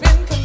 been.